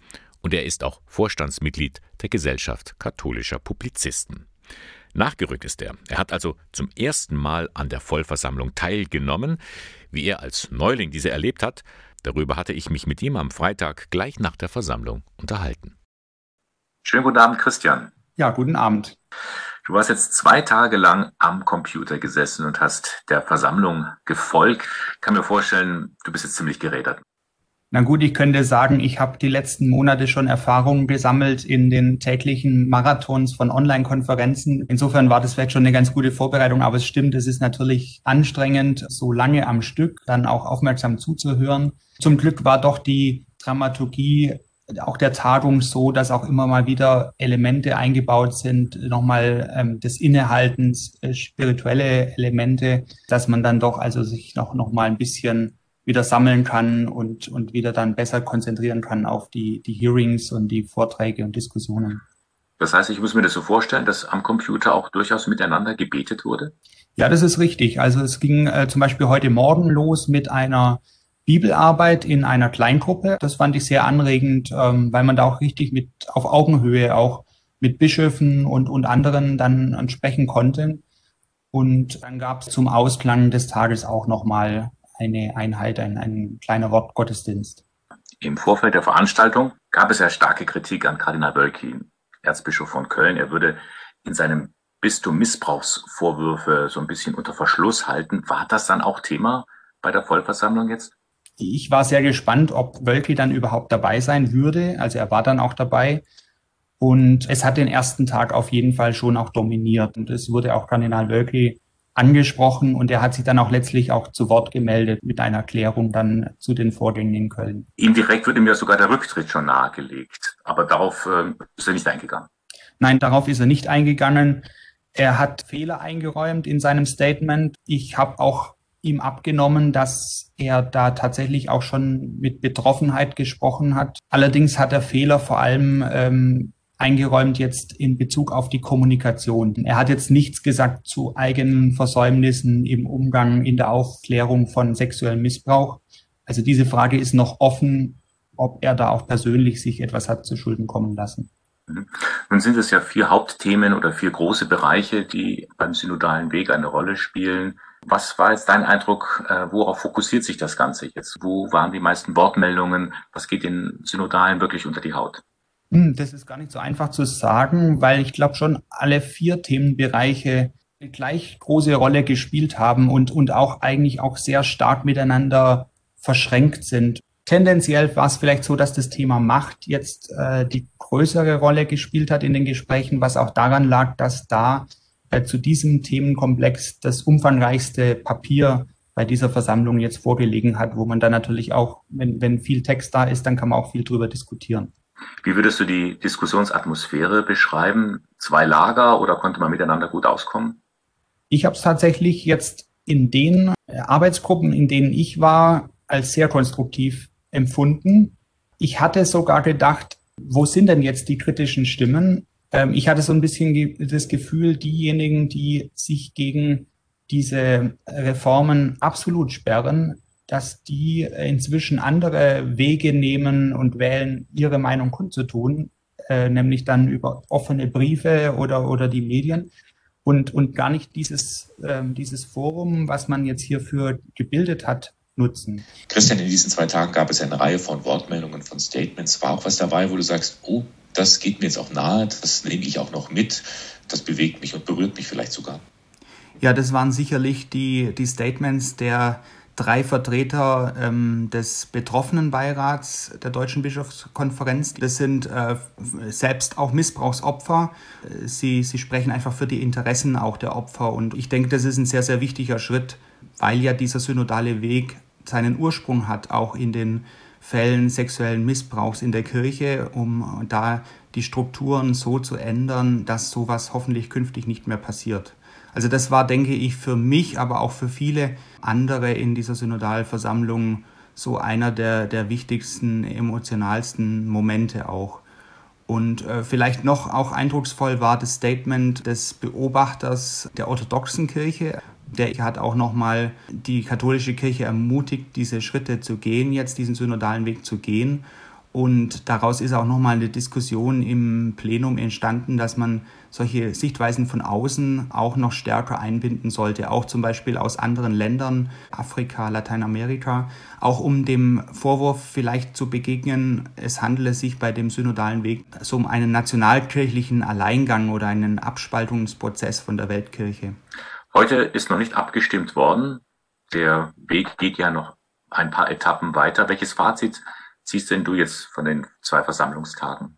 [SPEAKER 2] und er ist auch Vorstandsmitglied der Gesellschaft katholischer Publizisten. Nachgerückt ist er. Er hat also zum ersten Mal an der Vollversammlung teilgenommen. Wie er als Neuling diese erlebt hat, darüber hatte ich mich mit ihm am Freitag gleich nach der Versammlung unterhalten.
[SPEAKER 17] Schönen guten Abend, Christian.
[SPEAKER 18] Ja, guten Abend.
[SPEAKER 17] Du hast jetzt zwei Tage lang am Computer gesessen und hast der Versammlung gefolgt. Ich kann mir vorstellen, du bist jetzt ziemlich gerädert.
[SPEAKER 18] Na gut, ich könnte sagen, ich habe die letzten Monate schon Erfahrungen gesammelt in den täglichen Marathons von Online-Konferenzen. Insofern war das vielleicht schon eine ganz gute Vorbereitung, aber es stimmt, es ist natürlich anstrengend, so lange am Stück dann auch aufmerksam zuzuhören. Zum Glück war doch die Dramaturgie auch der Tagung so, dass auch immer mal wieder Elemente eingebaut sind, nochmal ähm, des Innehaltens, äh, spirituelle Elemente, dass man dann doch also sich noch, noch mal ein bisschen wieder sammeln kann und, und wieder dann besser konzentrieren kann auf die, die Hearings und die Vorträge und Diskussionen.
[SPEAKER 17] Das heißt, ich muss mir das so vorstellen, dass am Computer auch durchaus miteinander gebetet wurde?
[SPEAKER 18] Ja, das ist richtig. Also es ging äh, zum Beispiel heute Morgen los mit einer Bibelarbeit in einer Kleingruppe. Das fand ich sehr anregend, ähm, weil man da auch richtig mit auf Augenhöhe auch mit Bischöfen und, und anderen dann sprechen konnte. Und dann gab es zum Ausklang des Tages auch nochmal eine Einheit, ein, ein kleiner Wortgottesdienst.
[SPEAKER 17] Im Vorfeld der Veranstaltung gab es ja starke Kritik an Kardinal Wölki, Erzbischof von Köln. Er würde in seinem Bistum Missbrauchsvorwürfe so ein bisschen unter Verschluss halten. War das dann auch Thema bei der Vollversammlung jetzt?
[SPEAKER 18] Ich war sehr gespannt, ob Wölki dann überhaupt dabei sein würde. Also er war dann auch dabei. Und es hat den ersten Tag auf jeden Fall schon auch dominiert. Und es wurde auch Kardinal Wölki angesprochen und er hat sich dann auch letztlich auch zu Wort gemeldet mit einer Erklärung dann zu den Vorgängen in Köln.
[SPEAKER 17] Indirekt wird ihm ja sogar der Rücktritt schon nahegelegt, aber darauf äh, ist er nicht eingegangen.
[SPEAKER 18] Nein, darauf ist er nicht eingegangen. Er hat Fehler eingeräumt in seinem Statement. Ich habe auch ihm abgenommen, dass er da tatsächlich auch schon mit Betroffenheit gesprochen hat. Allerdings hat er Fehler vor allem ähm, eingeräumt jetzt in Bezug auf die Kommunikation. Er hat jetzt nichts gesagt zu eigenen Versäumnissen im Umgang in der Aufklärung von sexuellem Missbrauch. Also diese Frage ist noch offen, ob er da auch persönlich sich etwas hat zu Schulden kommen lassen.
[SPEAKER 17] Mhm. Nun sind es ja vier Hauptthemen oder vier große Bereiche, die beim synodalen Weg eine Rolle spielen. Was war jetzt dein Eindruck? Äh, worauf fokussiert sich das Ganze jetzt? Wo waren die meisten Wortmeldungen? Was geht den Synodalen wirklich unter die Haut?
[SPEAKER 18] Hm, das ist gar nicht so einfach zu sagen, weil ich glaube schon alle vier Themenbereiche eine gleich große Rolle gespielt haben und, und auch eigentlich auch sehr stark miteinander verschränkt sind. Tendenziell war es vielleicht so, dass das Thema Macht jetzt äh, die größere Rolle gespielt hat in den Gesprächen, was auch daran lag, dass da äh, zu diesem Themenkomplex das umfangreichste Papier bei dieser Versammlung jetzt vorgelegen hat, wo man dann natürlich auch, wenn, wenn viel Text da ist, dann kann man auch viel drüber diskutieren.
[SPEAKER 17] Wie würdest du die Diskussionsatmosphäre beschreiben? Zwei Lager oder konnte man miteinander gut auskommen?
[SPEAKER 18] Ich habe es tatsächlich jetzt in den Arbeitsgruppen, in denen ich war, als sehr konstruktiv empfunden. Ich hatte sogar gedacht, wo sind denn jetzt die kritischen Stimmen? Ähm, ich hatte so ein bisschen das Gefühl, diejenigen, die sich gegen diese Reformen absolut sperren, dass die inzwischen andere Wege nehmen und wählen, ihre Meinung kundzutun, äh, nämlich dann über offene Briefe oder, oder die Medien und, und gar nicht dieses, äh, dieses Forum, was man jetzt hierfür gebildet hat, nutzen.
[SPEAKER 19] Christian, in diesen zwei Tagen gab es eine Reihe von Wortmeldungen, von Statements. War auch was dabei, wo du sagst, oh, das geht mir jetzt auch nahe, das nehme ich auch noch mit, das bewegt mich und berührt mich vielleicht sogar.
[SPEAKER 18] Ja, das waren sicherlich die, die Statements der drei Vertreter ähm, des betroffenen Beirats der Deutschen Bischofskonferenz. Das sind äh, selbst auch Missbrauchsopfer. Sie, sie sprechen einfach für die Interessen auch der Opfer. Und ich denke, das ist ein sehr, sehr wichtiger Schritt, weil ja dieser synodale Weg seinen Ursprung hat, auch in den Fällen sexuellen Missbrauchs in der Kirche, um da die Strukturen so zu ändern, dass sowas hoffentlich künftig nicht mehr passiert. Also das war, denke ich, für mich, aber auch für viele andere in dieser Synodalversammlung so einer der, der wichtigsten, emotionalsten Momente auch. Und äh, vielleicht noch auch eindrucksvoll war das Statement des Beobachters der orthodoxen Kirche, der hat auch nochmal die katholische Kirche ermutigt, diese Schritte zu gehen, jetzt diesen synodalen Weg zu gehen. Und daraus ist auch nochmal eine Diskussion im Plenum entstanden, dass man solche Sichtweisen von außen auch noch stärker einbinden sollte, auch zum Beispiel aus anderen Ländern, Afrika, Lateinamerika, auch um dem Vorwurf vielleicht zu begegnen, es handele sich bei dem synodalen Weg so um einen nationalkirchlichen Alleingang oder einen Abspaltungsprozess von der Weltkirche.
[SPEAKER 17] Heute ist noch nicht abgestimmt worden. Der Weg geht ja noch ein paar Etappen weiter. Welches Fazit ziehst denn du jetzt von den zwei Versammlungstagen?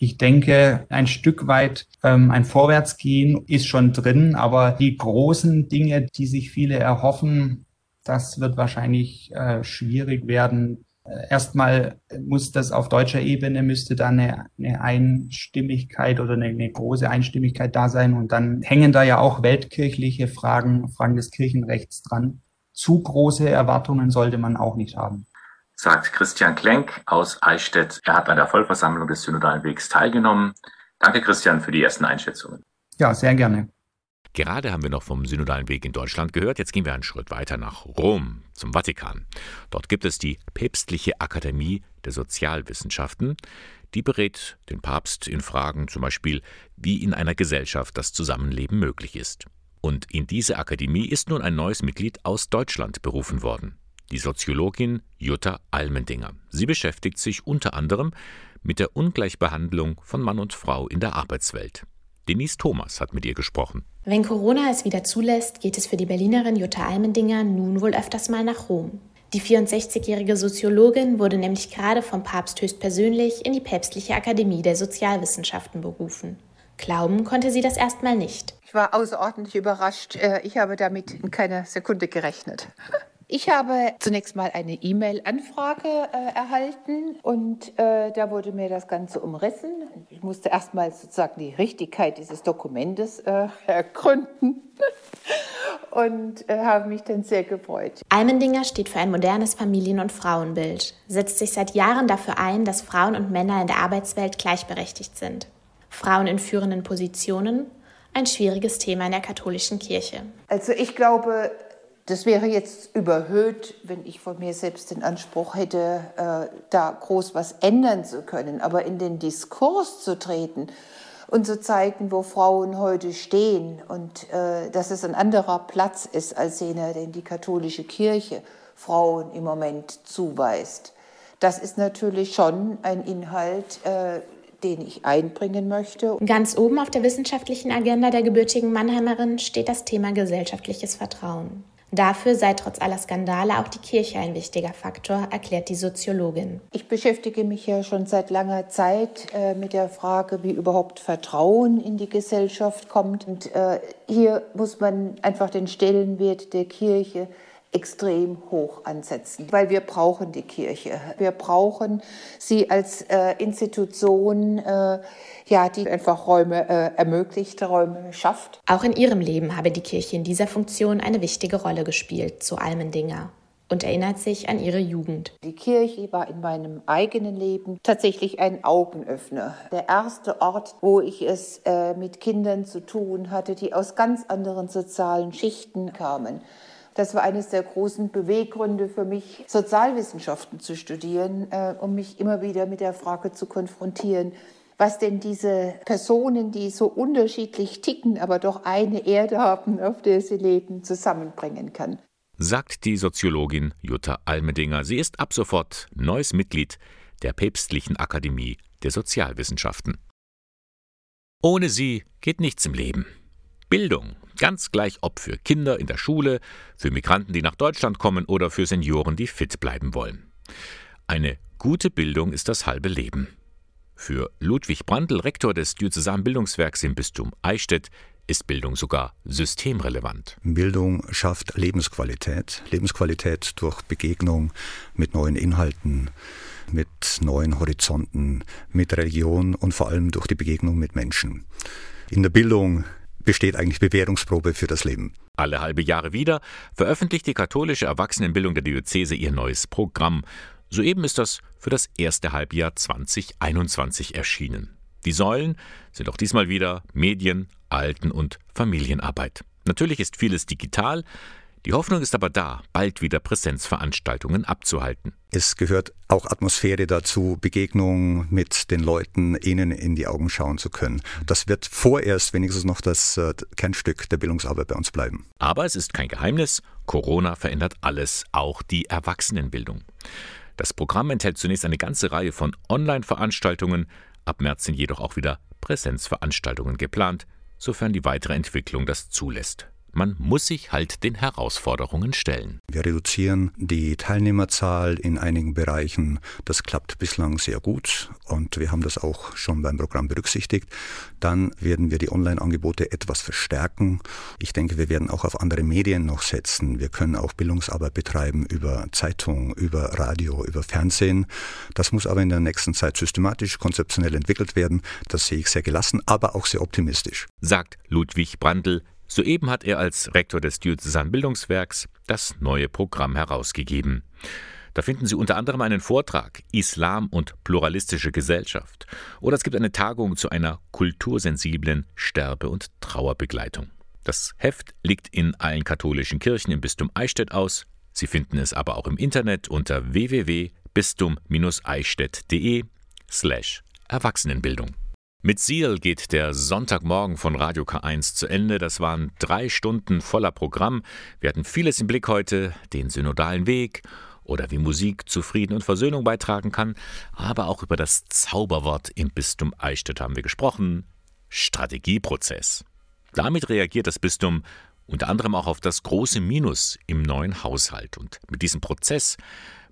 [SPEAKER 18] Ich denke, ein Stück weit ähm, ein Vorwärtsgehen ist schon drin, aber die großen Dinge, die sich viele erhoffen, das wird wahrscheinlich äh, schwierig werden. Äh, erstmal muss das auf deutscher Ebene, müsste da eine, eine Einstimmigkeit oder eine, eine, große Einstimmigkeit da sein. Und dann hängen da ja auch weltkirchliche Fragen, Fragen des Kirchenrechts dran. Zu große Erwartungen sollte man auch nicht haben.
[SPEAKER 17] Sagt Christian Klenk aus Eichstätt. Er hat an der Vollversammlung des Synodalen Wegs teilgenommen. Danke, Christian, für die ersten Einschätzungen.
[SPEAKER 18] Ja, sehr gerne.
[SPEAKER 2] Gerade haben wir noch vom Synodalen Weg in Deutschland gehört. Jetzt gehen wir einen Schritt weiter nach Rom, zum Vatikan. Dort gibt es die Päpstliche Akademie der Sozialwissenschaften. Die berät den Papst in Fragen zum Beispiel, wie in einer Gesellschaft das Zusammenleben möglich ist. Und in diese Akademie ist nun ein neues Mitglied aus Deutschland berufen worden. Die Soziologin Jutta Almendinger. Sie beschäftigt sich unter anderem mit der Ungleichbehandlung von Mann und Frau in der Arbeitswelt. Denise Thomas hat mit ihr gesprochen.
[SPEAKER 20] Wenn Corona es wieder zulässt, geht es für die Berlinerin Jutta Almendinger nun wohl öfters mal nach Rom. Die 64-jährige Soziologin wurde nämlich gerade vom Papst höchstpersönlich in die Päpstliche Akademie der Sozialwissenschaften berufen. Glauben konnte sie das erstmal nicht.
[SPEAKER 21] Ich war außerordentlich überrascht. Äh, ich habe damit in keiner Sekunde gerechnet. Ich habe zunächst mal eine E-Mail-Anfrage äh, erhalten und äh, da wurde mir das Ganze umrissen. Ich musste erstmal sozusagen die Richtigkeit dieses Dokumentes äh, ergründen und äh, habe mich dann sehr gefreut.
[SPEAKER 20] Almendinger steht für ein modernes Familien- und Frauenbild, setzt sich seit Jahren dafür ein, dass Frauen und Männer in der Arbeitswelt gleichberechtigt sind. Frauen in führenden Positionen, ein schwieriges Thema in der katholischen Kirche.
[SPEAKER 21] Also ich glaube, das wäre jetzt überhöht, wenn ich von mir selbst den Anspruch hätte, äh, da groß was ändern zu können. Aber in den Diskurs zu treten und zu zeigen, wo Frauen heute stehen und äh, dass es ein anderer Platz ist als jener, den die katholische Kirche Frauen im Moment zuweist. Das ist natürlich schon ein Inhalt, äh, den ich einbringen möchte.
[SPEAKER 20] Ganz oben auf der wissenschaftlichen Agenda der gebürtigen Mannheimerin steht das Thema gesellschaftliches Vertrauen. Dafür sei trotz aller Skandale auch die Kirche ein wichtiger Faktor, erklärt die Soziologin.
[SPEAKER 21] Ich beschäftige mich ja schon seit langer Zeit äh, mit der Frage, wie überhaupt Vertrauen in die Gesellschaft kommt. Und äh, hier muss man einfach den Stellenwert der Kirche extrem hoch ansetzen, weil wir brauchen die Kirche. Wir brauchen sie als äh, Institution, äh, ja, die einfach Räume äh, ermöglicht, Räume schafft.
[SPEAKER 20] Auch in ihrem Leben habe die Kirche in dieser Funktion eine wichtige Rolle gespielt, so Almendinger und erinnert sich an ihre Jugend.
[SPEAKER 21] Die Kirche war in meinem eigenen Leben tatsächlich ein Augenöffner. Der erste Ort, wo ich es äh, mit Kindern zu tun hatte, die aus ganz anderen sozialen Schichten kamen. Das war eines der großen Beweggründe für mich, Sozialwissenschaften zu studieren, äh, um mich immer wieder mit der Frage zu konfrontieren, was denn diese Personen, die so unterschiedlich ticken, aber doch eine Erde haben, auf der sie leben, zusammenbringen kann.
[SPEAKER 2] Sagt die Soziologin Jutta Almedinger. Sie ist ab sofort neues Mitglied der Päpstlichen Akademie der Sozialwissenschaften. Ohne sie geht nichts im Leben. Bildung Ganz gleich ob für Kinder in der Schule, für Migranten, die nach Deutschland kommen oder für Senioren, die fit bleiben wollen. Eine gute Bildung ist das halbe Leben. Für Ludwig Brandl, Rektor des Diözesanbildungswerks im Bistum Eichstätt, ist Bildung sogar systemrelevant.
[SPEAKER 22] Bildung schafft Lebensqualität. Lebensqualität durch Begegnung mit neuen Inhalten, mit neuen Horizonten, mit Religion und vor allem durch die Begegnung mit Menschen. In der Bildung besteht eigentlich Bewährungsprobe für das Leben.
[SPEAKER 2] Alle halbe Jahre wieder veröffentlicht die katholische Erwachsenenbildung der Diözese ihr neues Programm. Soeben ist das für das erste Halbjahr 2021 erschienen. Die Säulen sind auch diesmal wieder Medien, Alten- und Familienarbeit. Natürlich ist vieles digital, die Hoffnung ist aber da, bald wieder Präsenzveranstaltungen abzuhalten.
[SPEAKER 22] Es gehört auch Atmosphäre dazu, Begegnungen mit den Leuten, ihnen in die Augen schauen zu können. Das wird vorerst wenigstens noch das äh, Kernstück der Bildungsarbeit bei uns bleiben.
[SPEAKER 2] Aber es ist kein Geheimnis, Corona verändert alles, auch die Erwachsenenbildung. Das Programm enthält zunächst eine ganze Reihe von Online-Veranstaltungen, ab März sind jedoch auch wieder Präsenzveranstaltungen geplant, sofern die weitere Entwicklung das zulässt. Man muss sich halt den Herausforderungen stellen.
[SPEAKER 22] Wir reduzieren die Teilnehmerzahl in einigen Bereichen. Das klappt bislang sehr gut und wir haben das auch schon beim Programm berücksichtigt. Dann werden wir die Online-Angebote etwas verstärken. Ich denke, wir werden auch auf andere Medien noch setzen. Wir können auch Bildungsarbeit betreiben über Zeitung, über Radio, über Fernsehen. Das muss aber in der nächsten Zeit systematisch, konzeptionell entwickelt werden. Das sehe ich sehr gelassen, aber auch sehr optimistisch.
[SPEAKER 2] Sagt Ludwig Brandl, Soeben hat er als Rektor des Diözesanbildungswerks das neue Programm herausgegeben. Da finden Sie unter anderem einen Vortrag Islam und pluralistische Gesellschaft oder es gibt eine Tagung zu einer kultursensiblen Sterbe- und Trauerbegleitung. Das Heft liegt in allen katholischen Kirchen im Bistum Eichstätt aus. Sie finden es aber auch im Internet unter www.bistum-eichstätt.de slash Erwachsenenbildung. Mit Seal geht der Sonntagmorgen von Radio K1 zu Ende. Das waren drei Stunden voller Programm. Wir hatten vieles im Blick heute, den synodalen Weg oder wie Musik zu Frieden und Versöhnung beitragen kann, aber auch über das Zauberwort im Bistum Eichstätt haben wir gesprochen, Strategieprozess. Damit reagiert das Bistum unter anderem auch auf das große Minus im neuen Haushalt. Und mit diesem Prozess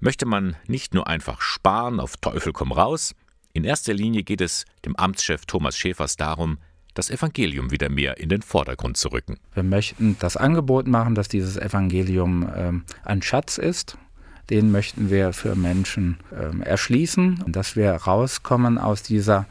[SPEAKER 2] möchte man nicht nur einfach sparen auf Teufel komm raus, in erster Linie geht es dem Amtschef Thomas Schäfers darum, das Evangelium wieder mehr in den Vordergrund zu rücken.
[SPEAKER 9] Wir möchten das Angebot machen, dass dieses Evangelium ähm, ein Schatz ist. Den möchten wir für Menschen ähm, erschließen, dass wir rauskommen aus dieser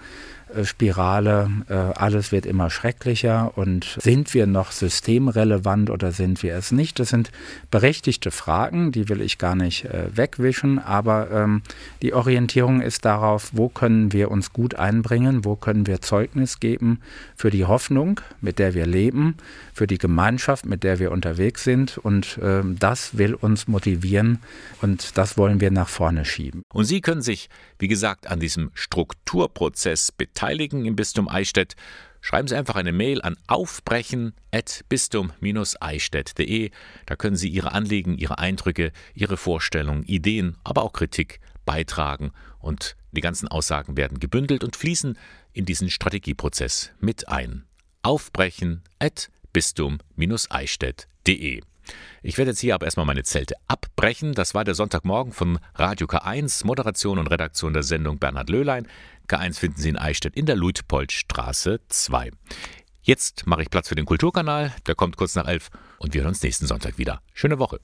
[SPEAKER 9] Spirale, äh, alles wird immer schrecklicher. Und sind wir noch systemrelevant oder sind wir es nicht? Das sind berechtigte Fragen, die will ich gar nicht äh, wegwischen, aber ähm, die Orientierung ist darauf, wo können wir uns gut einbringen, wo können wir Zeugnis geben für die Hoffnung, mit der wir leben, für die Gemeinschaft, mit der wir unterwegs sind? Und ähm, das will uns motivieren. Und das wollen wir nach vorne schieben.
[SPEAKER 2] Und Sie können sich, wie gesagt, an diesem Strukturprozess beteiligen beteiligen im Bistum Eichstätt? Schreiben Sie einfach eine Mail an aufbrechen.bistum-eichstätt.de. Da können Sie Ihre Anliegen, Ihre Eindrücke, Ihre Vorstellungen, Ideen, aber auch Kritik beitragen. Und die ganzen Aussagen werden gebündelt und fließen in diesen Strategieprozess mit ein. Aufbrechen.bistum-eichstätt.de. Ich werde jetzt hier aber erstmal meine Zelte abbrechen. Das war der Sonntagmorgen von Radio K1, Moderation und Redaktion der Sendung Bernhard Löhlein. K1 finden Sie in Eichstätt in der Luitpoldstraße 2. Jetzt mache ich Platz für den Kulturkanal, der kommt kurz nach elf und wir hören uns nächsten Sonntag wieder. Schöne Woche.